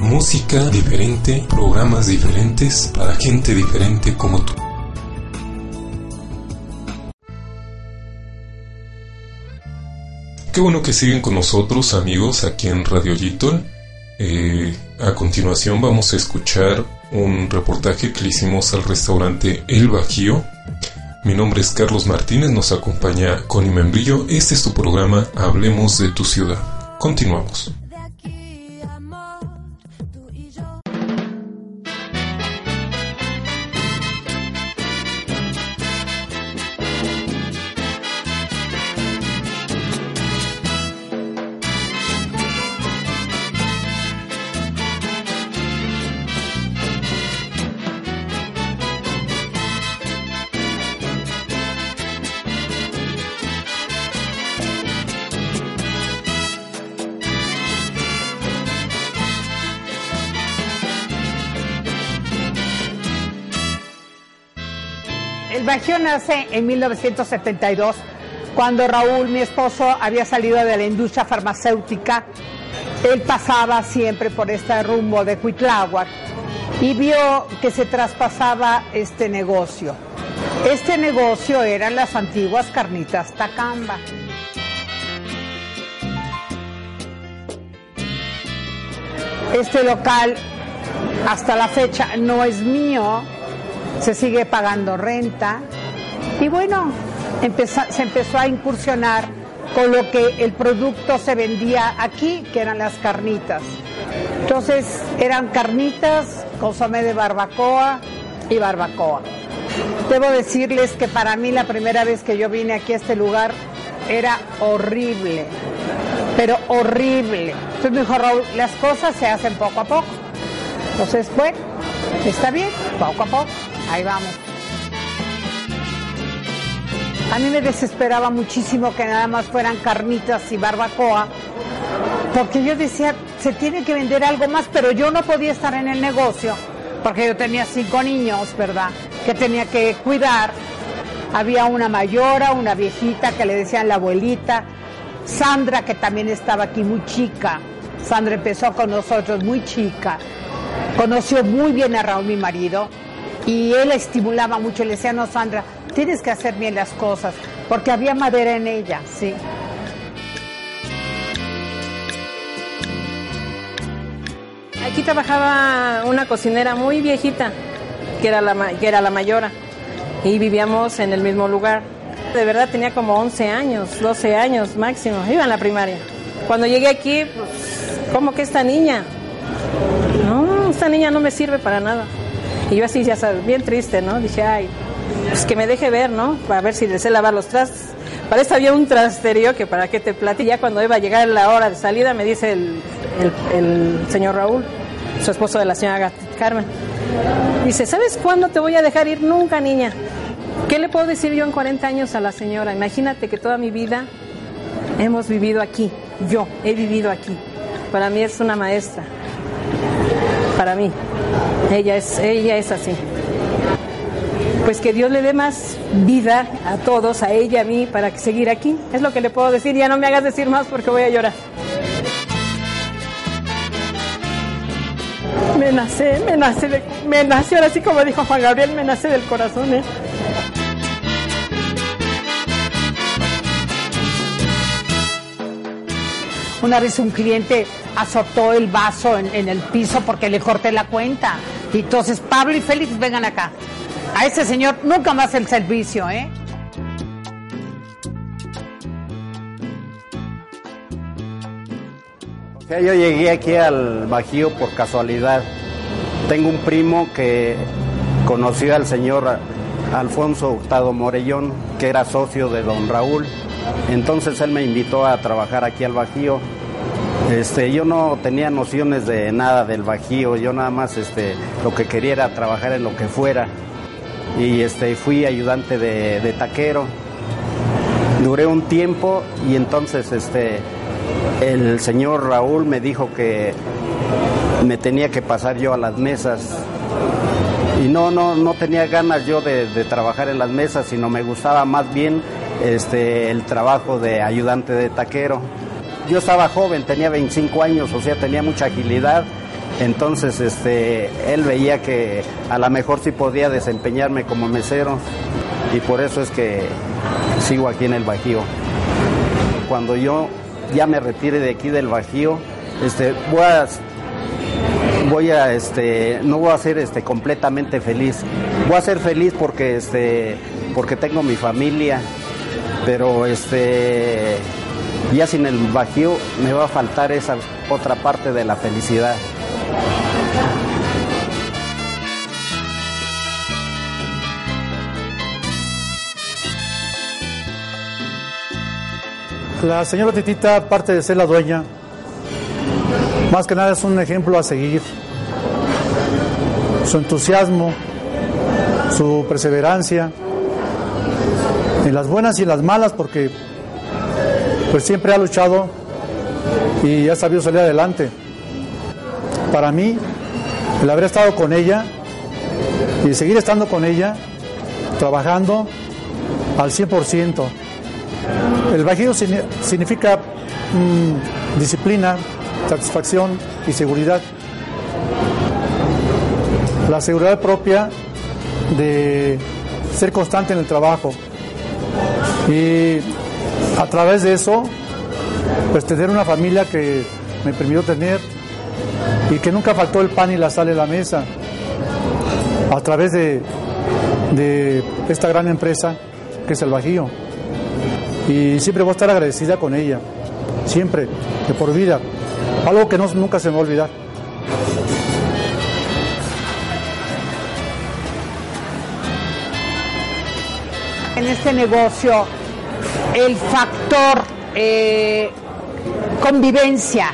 Música diferente, programas diferentes para gente diferente como tú. Qué bueno que siguen con nosotros amigos aquí en Radio Gitol. Eh, a continuación vamos a escuchar un reportaje que le hicimos al restaurante El Bajío. Mi nombre es Carlos Martínez, nos acompaña Connie Membrillo. Este es tu programa Hablemos de tu ciudad. Continuamos. Nace en 1972, cuando Raúl, mi esposo, había salido de la industria farmacéutica. Él pasaba siempre por este rumbo de Cuitláhuac y vio que se traspasaba este negocio. Este negocio eran las antiguas carnitas Tacamba. Este local hasta la fecha no es mío, se sigue pagando renta y bueno, se empezó a incursionar con lo que el producto se vendía aquí, que eran las carnitas. Entonces eran carnitas, consomé de barbacoa y barbacoa. Debo decirles que para mí la primera vez que yo vine aquí a este lugar era horrible, pero horrible. Entonces me dijo Raúl, las cosas se hacen poco a poco. Entonces, bueno, está bien, poco a poco, ahí vamos. A mí me desesperaba muchísimo que nada más fueran carnitas y barbacoa, porque yo decía, se tiene que vender algo más, pero yo no podía estar en el negocio, porque yo tenía cinco niños, ¿verdad? Que tenía que cuidar. Había una mayora, una viejita que le decían la abuelita, Sandra, que también estaba aquí muy chica. Sandra empezó con nosotros muy chica. Conoció muy bien a Raúl, mi marido, y él la estimulaba mucho. Le decía, no, Sandra, tienes que hacer bien las cosas, porque había madera en ella, sí. Aquí trabajaba una cocinera muy viejita, que era la, que era la mayora, y vivíamos en el mismo lugar. De verdad tenía como 11 años, 12 años máximo, iba en la primaria. Cuando llegué aquí, pues, ¿cómo que esta niña? No, esta niña no me sirve para nada. Y yo así, ya sabes, bien triste, ¿no? Dije, ay, pues que me deje ver, ¿no? Para ver si le sé lavar los trastes. Para esto había un trasterío que para qué te platico. Ya cuando iba a llegar la hora de salida, me dice el, el- señor Raúl, su esposo de la señora Carmen. Dice, ¿sabes cuándo te voy a dejar ir? Nunca, niña. ¿Qué le puedo decir yo en 40 años a la señora? Imagínate que toda mi vida hemos vivido aquí. Yo he vivido aquí. Para mí es una maestra. Para mí. Ella es, ella es así. Pues que Dios le dé más vida a todos, a ella, a mí, para seguir aquí. Es lo que le puedo decir. Ya no me hagas decir más porque voy a llorar. Me nace, me nace, me nace, ahora sí como dijo Juan Gabriel, me nace del corazón, ¿eh? Una vez un cliente azotó el vaso en, el piso porque le corté la cuenta. Y entonces, Pablo y Félix, vengan acá. A ese señor nunca más el servicio, ¿eh? Yo llegué aquí al Bajío por casualidad. Tengo un primo que conoció al señor Alfonso Hurtado Morellón, que era socio de don Raúl. Entonces él me invitó a trabajar aquí al Bajío Este, yo no tenía nociones de nada del bajío, yo nada más este, lo que quería era trabajar en lo que fuera. Y este, fui ayudante de, taquero. Duré un tiempo y entonces este, el señor Raúl me dijo que me tenía que pasar yo a las mesas. Y no, no, no tenía ganas yo de, de trabajar en las mesas, sino me gustaba más bien este, el trabajo de ayudante de taquero. Yo estaba joven, tenía 25 años, o sea, tenía mucha agilidad. Entonces, este, él veía que a lo mejor sí podía desempeñarme como mesero y por eso es que sigo aquí en el Bajío. Cuando yo ya me retire de aquí del Bajío, este, voy a, no voy a ser, completamente feliz. Voy a ser feliz porque tengo mi familia, pero, este, ya sin el Bajío me va a faltar esa otra parte de la felicidad. La señora Titita, aparte de ser la dueña, más que nada es un ejemplo a seguir. Su entusiasmo, su perseverancia, en las buenas y en las malas, porque pues siempre ha luchado y ha sabido salir adelante. Para mí, el haber estado con ella y seguir estando con ella, trabajando al 100%. El Bajío significa mmm, disciplina, satisfacción y seguridad. La seguridad propia de ser constante en el trabajo y a través de eso, pues tener una familia que me permitió tener y que nunca faltó el pan y la sal en la mesa. A través de, de esta gran empresa que es el Bajío. Y siempre voy a estar agradecida con ella, siempre, de por vida, algo que no, nunca se me va a olvidar. Este negocio, el factor eh, convivencia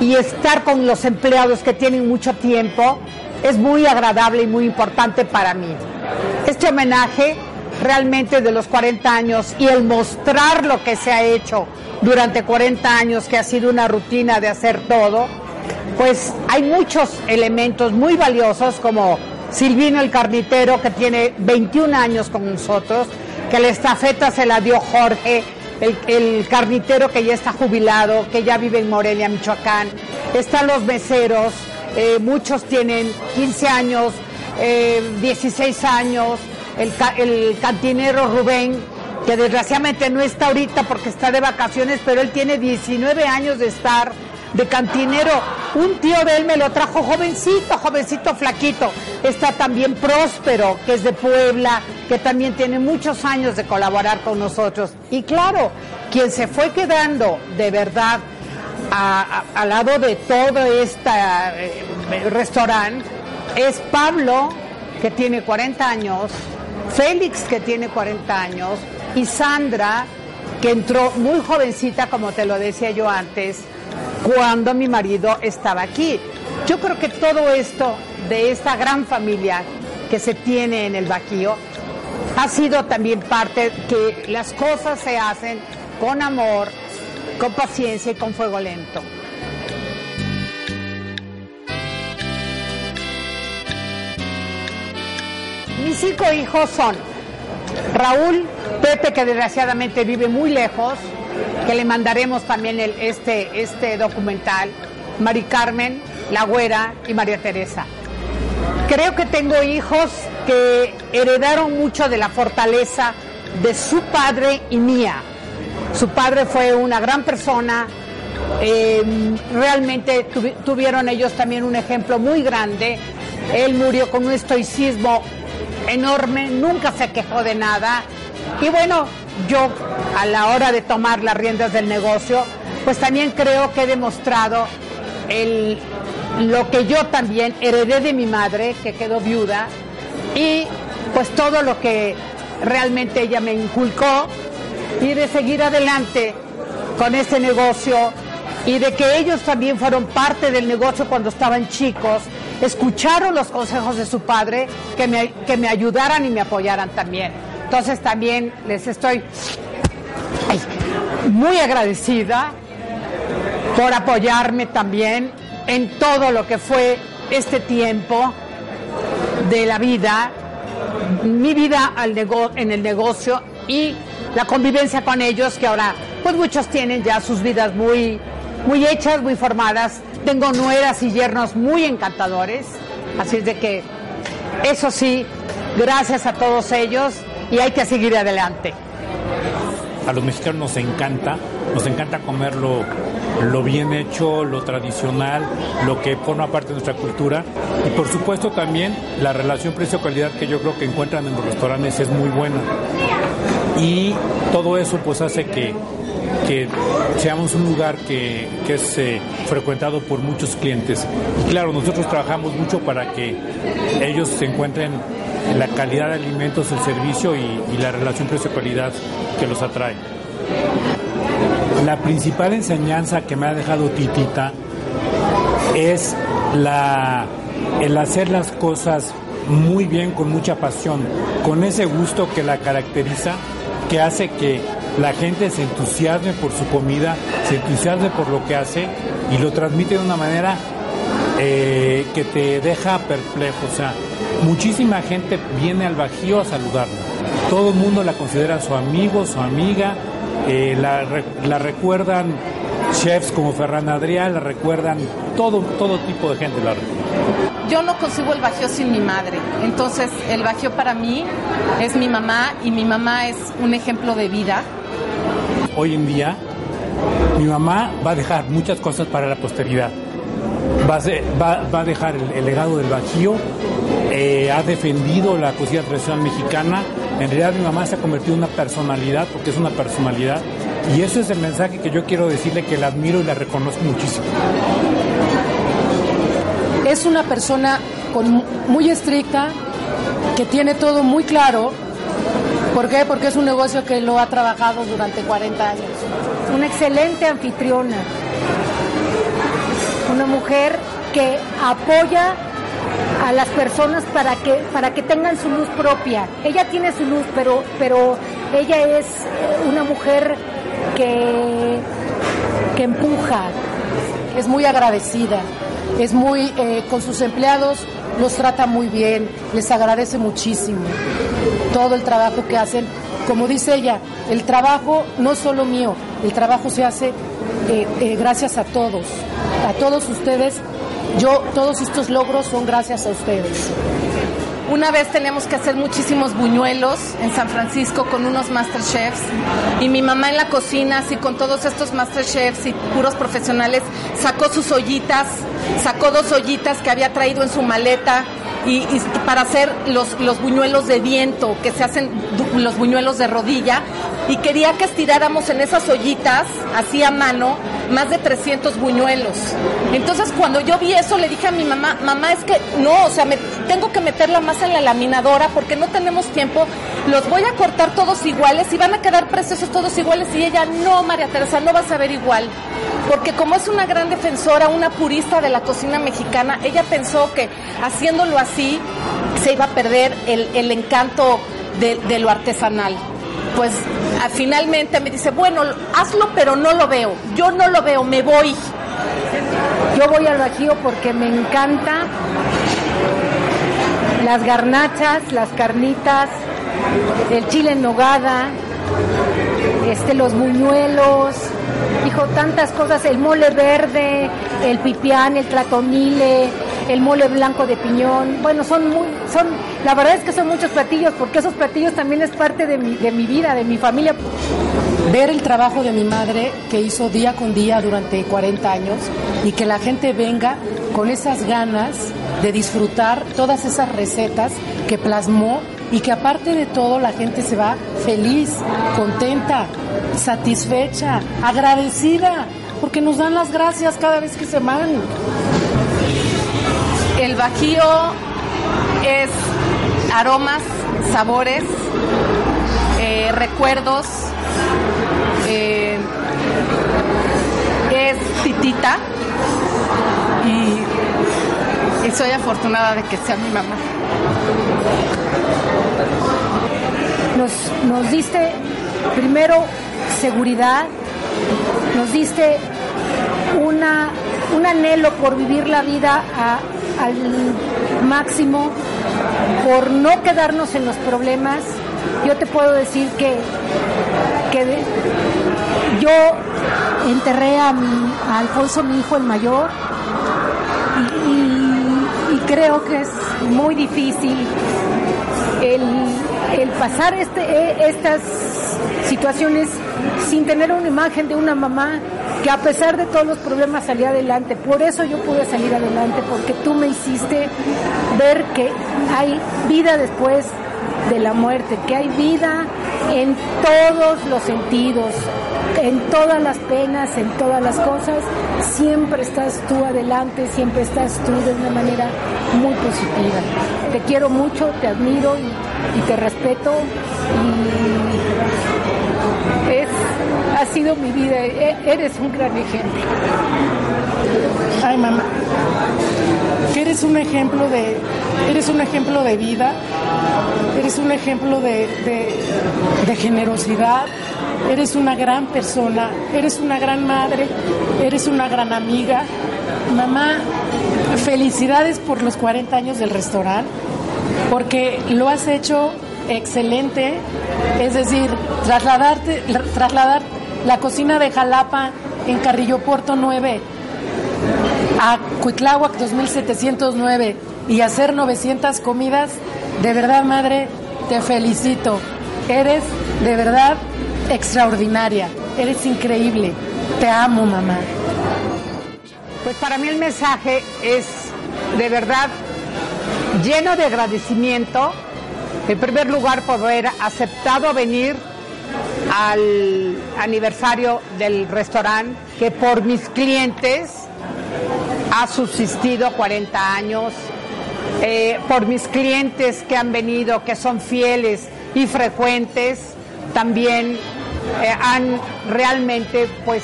y estar con los empleados que tienen mucho tiempo es muy agradable y muy importante para mí. Este homenaje realmente de los 40 años y el mostrar lo que se ha hecho durante 40 años, que ha sido una rutina de hacer todo, pues hay muchos elementos muy valiosos como Silvino el carnitero, que tiene 21 años con nosotros, que la estafeta se la dio Jorge, el, el, carnitero que ya está jubilado, que ya vive en Morelia, Michoacán. Están los meseros, eh, muchos tienen 15 años, eh, 16 años, el, el cantinero Rubén, que desgraciadamente no está ahorita porque está de vacaciones, pero él tiene 19 años de estar de cantinero. Un tío de él me lo trajo jovencito, jovencito flaquito. Está también Próspero, que es de Puebla, que también tiene muchos años de colaborar con nosotros. Y claro, quien se fue quedando de verdad al lado de todo este restaurante es Pablo, que tiene 40 años, Félix, que tiene 40 años, y Sandra, que entró muy jovencita, como te lo decía yo antes, cuando mi marido estaba aquí. Yo creo que todo esto de esta gran familia que se tiene en el Bajío ha sido también parte que las cosas se hacen con amor, con paciencia y con fuego lento. Mis cinco hijos son Raúl, Pepe, que desgraciadamente vive muy lejos, que le mandaremos también el, este, este documental, Mari Carmen, La Güera y María Teresa. Creo que tengo hijos que heredaron mucho de la fortaleza de su padre y mía. Su padre fue una gran persona, eh, realmente tuvi tuvieron ellos también un ejemplo muy grande. Él murió con un estoicismo enorme, nunca se quejó de nada. Y bueno, yo a la hora de tomar las riendas del negocio, pues también creo que he demostrado lo que yo también heredé de mi madre, que quedó viuda, y pues todo lo que realmente ella me inculcó y de seguir adelante con este negocio y de que ellos también fueron parte del negocio cuando estaban chicos, escucharon los consejos de su padre, que me, que me ayudaran y me apoyaran también. Entonces también les estoy muy agradecida por apoyarme también en todo lo que fue este tiempo de la vida, mi vida al en el negocio y la convivencia con ellos, que ahora pues muchos tienen ya sus vidas muy, muy hechas, muy formadas. Tengo nueras y yernos muy encantadores, así es de que eso sí, gracias a todos ellos y hay que seguir adelante. A los mexicanos nos encanta, nos encanta comerlo lo bien hecho, lo tradicional, lo que forma parte de nuestra cultura y por supuesto también la relación precio-calidad que yo creo que encuentran en los restaurantes es muy buena y todo eso pues hace que, seamos un lugar que, es eh, frecuentado por muchos clientes. Y claro, nosotros trabajamos mucho para que ellos se encuentren la calidad de alimentos, el servicio y, y la relación precio-calidad que los atrae. La principal enseñanza que me ha dejado Titita es el hacer las cosas muy bien, con mucha pasión, con ese gusto que la caracteriza, que hace que la gente se entusiasme por su comida, se entusiasme por lo que hace y lo transmite de una manera eh, que te deja perplejo. O sea, muchísima gente viene al Bajío a saludarla. Todo el mundo la considera su amigo, su amiga, eh, la, la, recuerdan chefs como Ferran Adrià, la recuerdan todo, todo tipo de gente. La Yo no consigo el Bajío sin mi madre, entonces el Bajío para mí es mi mamá y mi mamá es un ejemplo de vida. Hoy en día mi mamá va a dejar muchas cosas para la posteridad. Va a, va, a dejar el, legado del Bajío, eh, ha defendido la cocina tradicional mexicana, en realidad mi mamá se ha convertido en una personalidad, porque es una personalidad, y eso es el mensaje que yo quiero decirle que la admiro y la reconozco muchísimo. Es una persona con, muy estricta, que tiene todo muy claro. ¿Por qué? Porque es un negocio que lo ha trabajado durante 40 años. Una excelente anfitriona. Una mujer que apoya a las personas para que, para que tengan su luz propia. Ella tiene su luz, pero, pero ella es una mujer que, que empuja, es muy agradecida, es muy, eh, con sus empleados los trata muy bien, les agradece muchísimo todo el trabajo que hacen. Como dice ella, el trabajo no solo mío, el trabajo se hace eh, eh, gracias a todos, a todos ustedes yo, todos estos logros son gracias a ustedes. Una vez tenemos que hacer muchísimos buñuelos en San Francisco con unos masterchefs y mi mamá en la cocina, así con todos estos masterchefs y puros profesionales, sacó sus ollitas, sacó dos ollitas que había traído en su maleta y, para hacer los, los buñuelos de viento, que se hacen los buñuelos de rodilla, y quería que estiráramos en esas ollitas, así a mano, más de 300 buñuelos. Entonces cuando yo vi eso le dije a mi mamá, mamá es que no, o sea, me, tengo que meterla más en la laminadora porque no tenemos tiempo, los voy a cortar todos iguales y van a quedar preciosos todos iguales y ella, no, María Teresa, no vas a ver igual. Porque como es una gran defensora, una purista de la cocina mexicana, ella pensó que haciéndolo así se iba a perder el, encanto de lo artesanal pues finalmente me dice, bueno, hazlo, pero no lo veo. Yo no lo veo, me voy. Yo voy al Bajío porque me encanta las garnachas, las carnitas, el chile en nogada, este, los buñuelos, dijo tantas cosas, el mole verde, el pipián, el tratonile, el mole blanco de piñón. Bueno, son muy, son, la verdad es que son muchos platillos, porque esos platillos también es parte de mi, de mi vida, de mi familia. Ver el trabajo de mi madre que hizo día con día durante 40 años y que la gente venga con esas ganas de disfrutar todas esas recetas que plasmó y que aparte de todo la gente se va feliz, contenta, satisfecha, agradecida, porque nos dan las gracias cada vez que se van. El Bajío es aromas, sabores, eh, recuerdos, eh, es Titita y, y soy afortunada de que sea mi mamá. Nos, nos diste primero seguridad, nos diste una, un anhelo por vivir la vida a- al máximo, por no quedarnos en los problemas. Yo te puedo decir que, que yo enterré a, mi, Alfonso, mi hijo el mayor, y, y- creo que es muy difícil el, el pasar este, eh, estas situaciones sin tener una imagen de una mamá que a pesar de todos los problemas salía adelante. Por eso yo pude salir adelante, porque tú me hiciste ver que hay vida después de la muerte, que hay vida en todos los sentidos, en todas las penas, en todas las cosas, siempre estás tú adelante, siempre estás tú de una manera muy positiva. Te quiero mucho, te admiro y, te respeto es, ha sido mi vida, e- eres un gran ejemplo. Ay, mamá, que eres un ejemplo de, eres un ejemplo de vida, eres un ejemplo de, de- de generosidad, eres una gran persona, eres una gran madre, eres una gran amiga. Mamá, felicidades por los 40 años del restaurante, porque lo has hecho excelente, es decir, trasladarte, trasladar la cocina de Jalapa en Carrillo Puerto 9 a Cuitláhuac 2709 y hacer 900 comidas, de verdad, madre, te felicito. Eres de verdad extraordinaria, eres increíble. Te amo, mamá. Pues para mí el mensaje es de verdad lleno de agradecimiento. En primer lugar, por haber aceptado venir al aniversario del restaurante, que por mis clientes ha subsistido 40 años, eh, por mis clientes que han venido, que son fieles y frecuentes, también eh, han realmente pues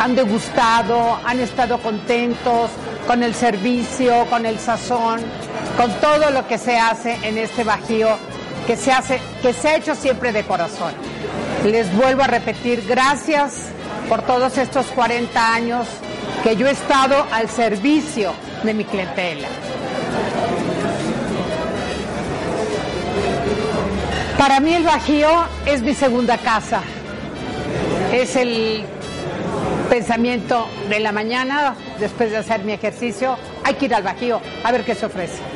han degustado, han estado contentos con el servicio, con el sazón, con todo lo que se hace en este bajío, que se hace, que se ha hecho siempre de corazón. Les vuelvo a repetir, gracias por todos estos 40 años que yo he estado al servicio de mi clientela. Para mí el Bajío es mi segunda casa. Es el pensamiento de la mañana, después de hacer mi ejercicio, hay que ir al Bajío a ver qué se ofrece.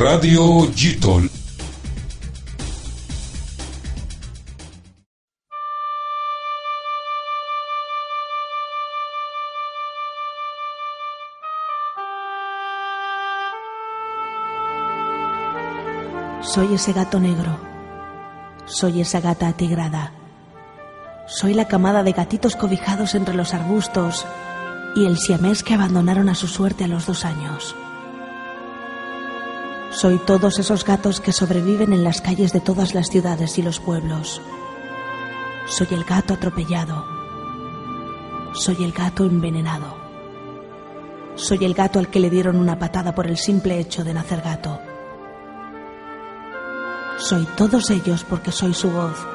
Radio Gitol. Soy ese gato negro. Soy esa gata atigrada. Soy la camada de gatitos cobijados entre los arbustos y el siamés que abandonaron a su suerte a los dos años. Soy todos esos gatos que sobreviven en las calles de todas las ciudades y los pueblos. Soy el gato atropellado. Soy el gato envenenado. Soy el gato al que le dieron una patada por el simple hecho de nacer gato. Soy todos ellos porque soy su voz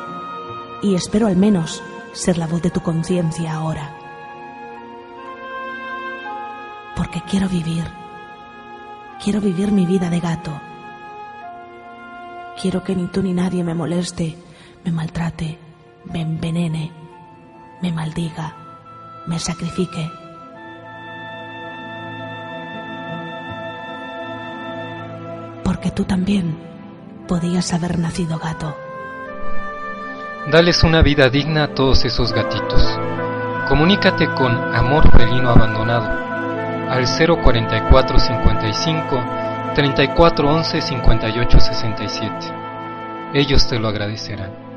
y espero al menos ser la voz de tu conciencia ahora. Porque quiero vivir. Quiero vivir mi vida de gato. Quiero que ni tú ni nadie me moleste, me maltrate, me envenene, me maldiga, me sacrifique. que tú también podías haber nacido gato. Dales una vida digna a todos esos gatitos. Comunícate con Amor Felino Abandonado al 044 55 34 11 58 67. Ellos te lo agradecerán.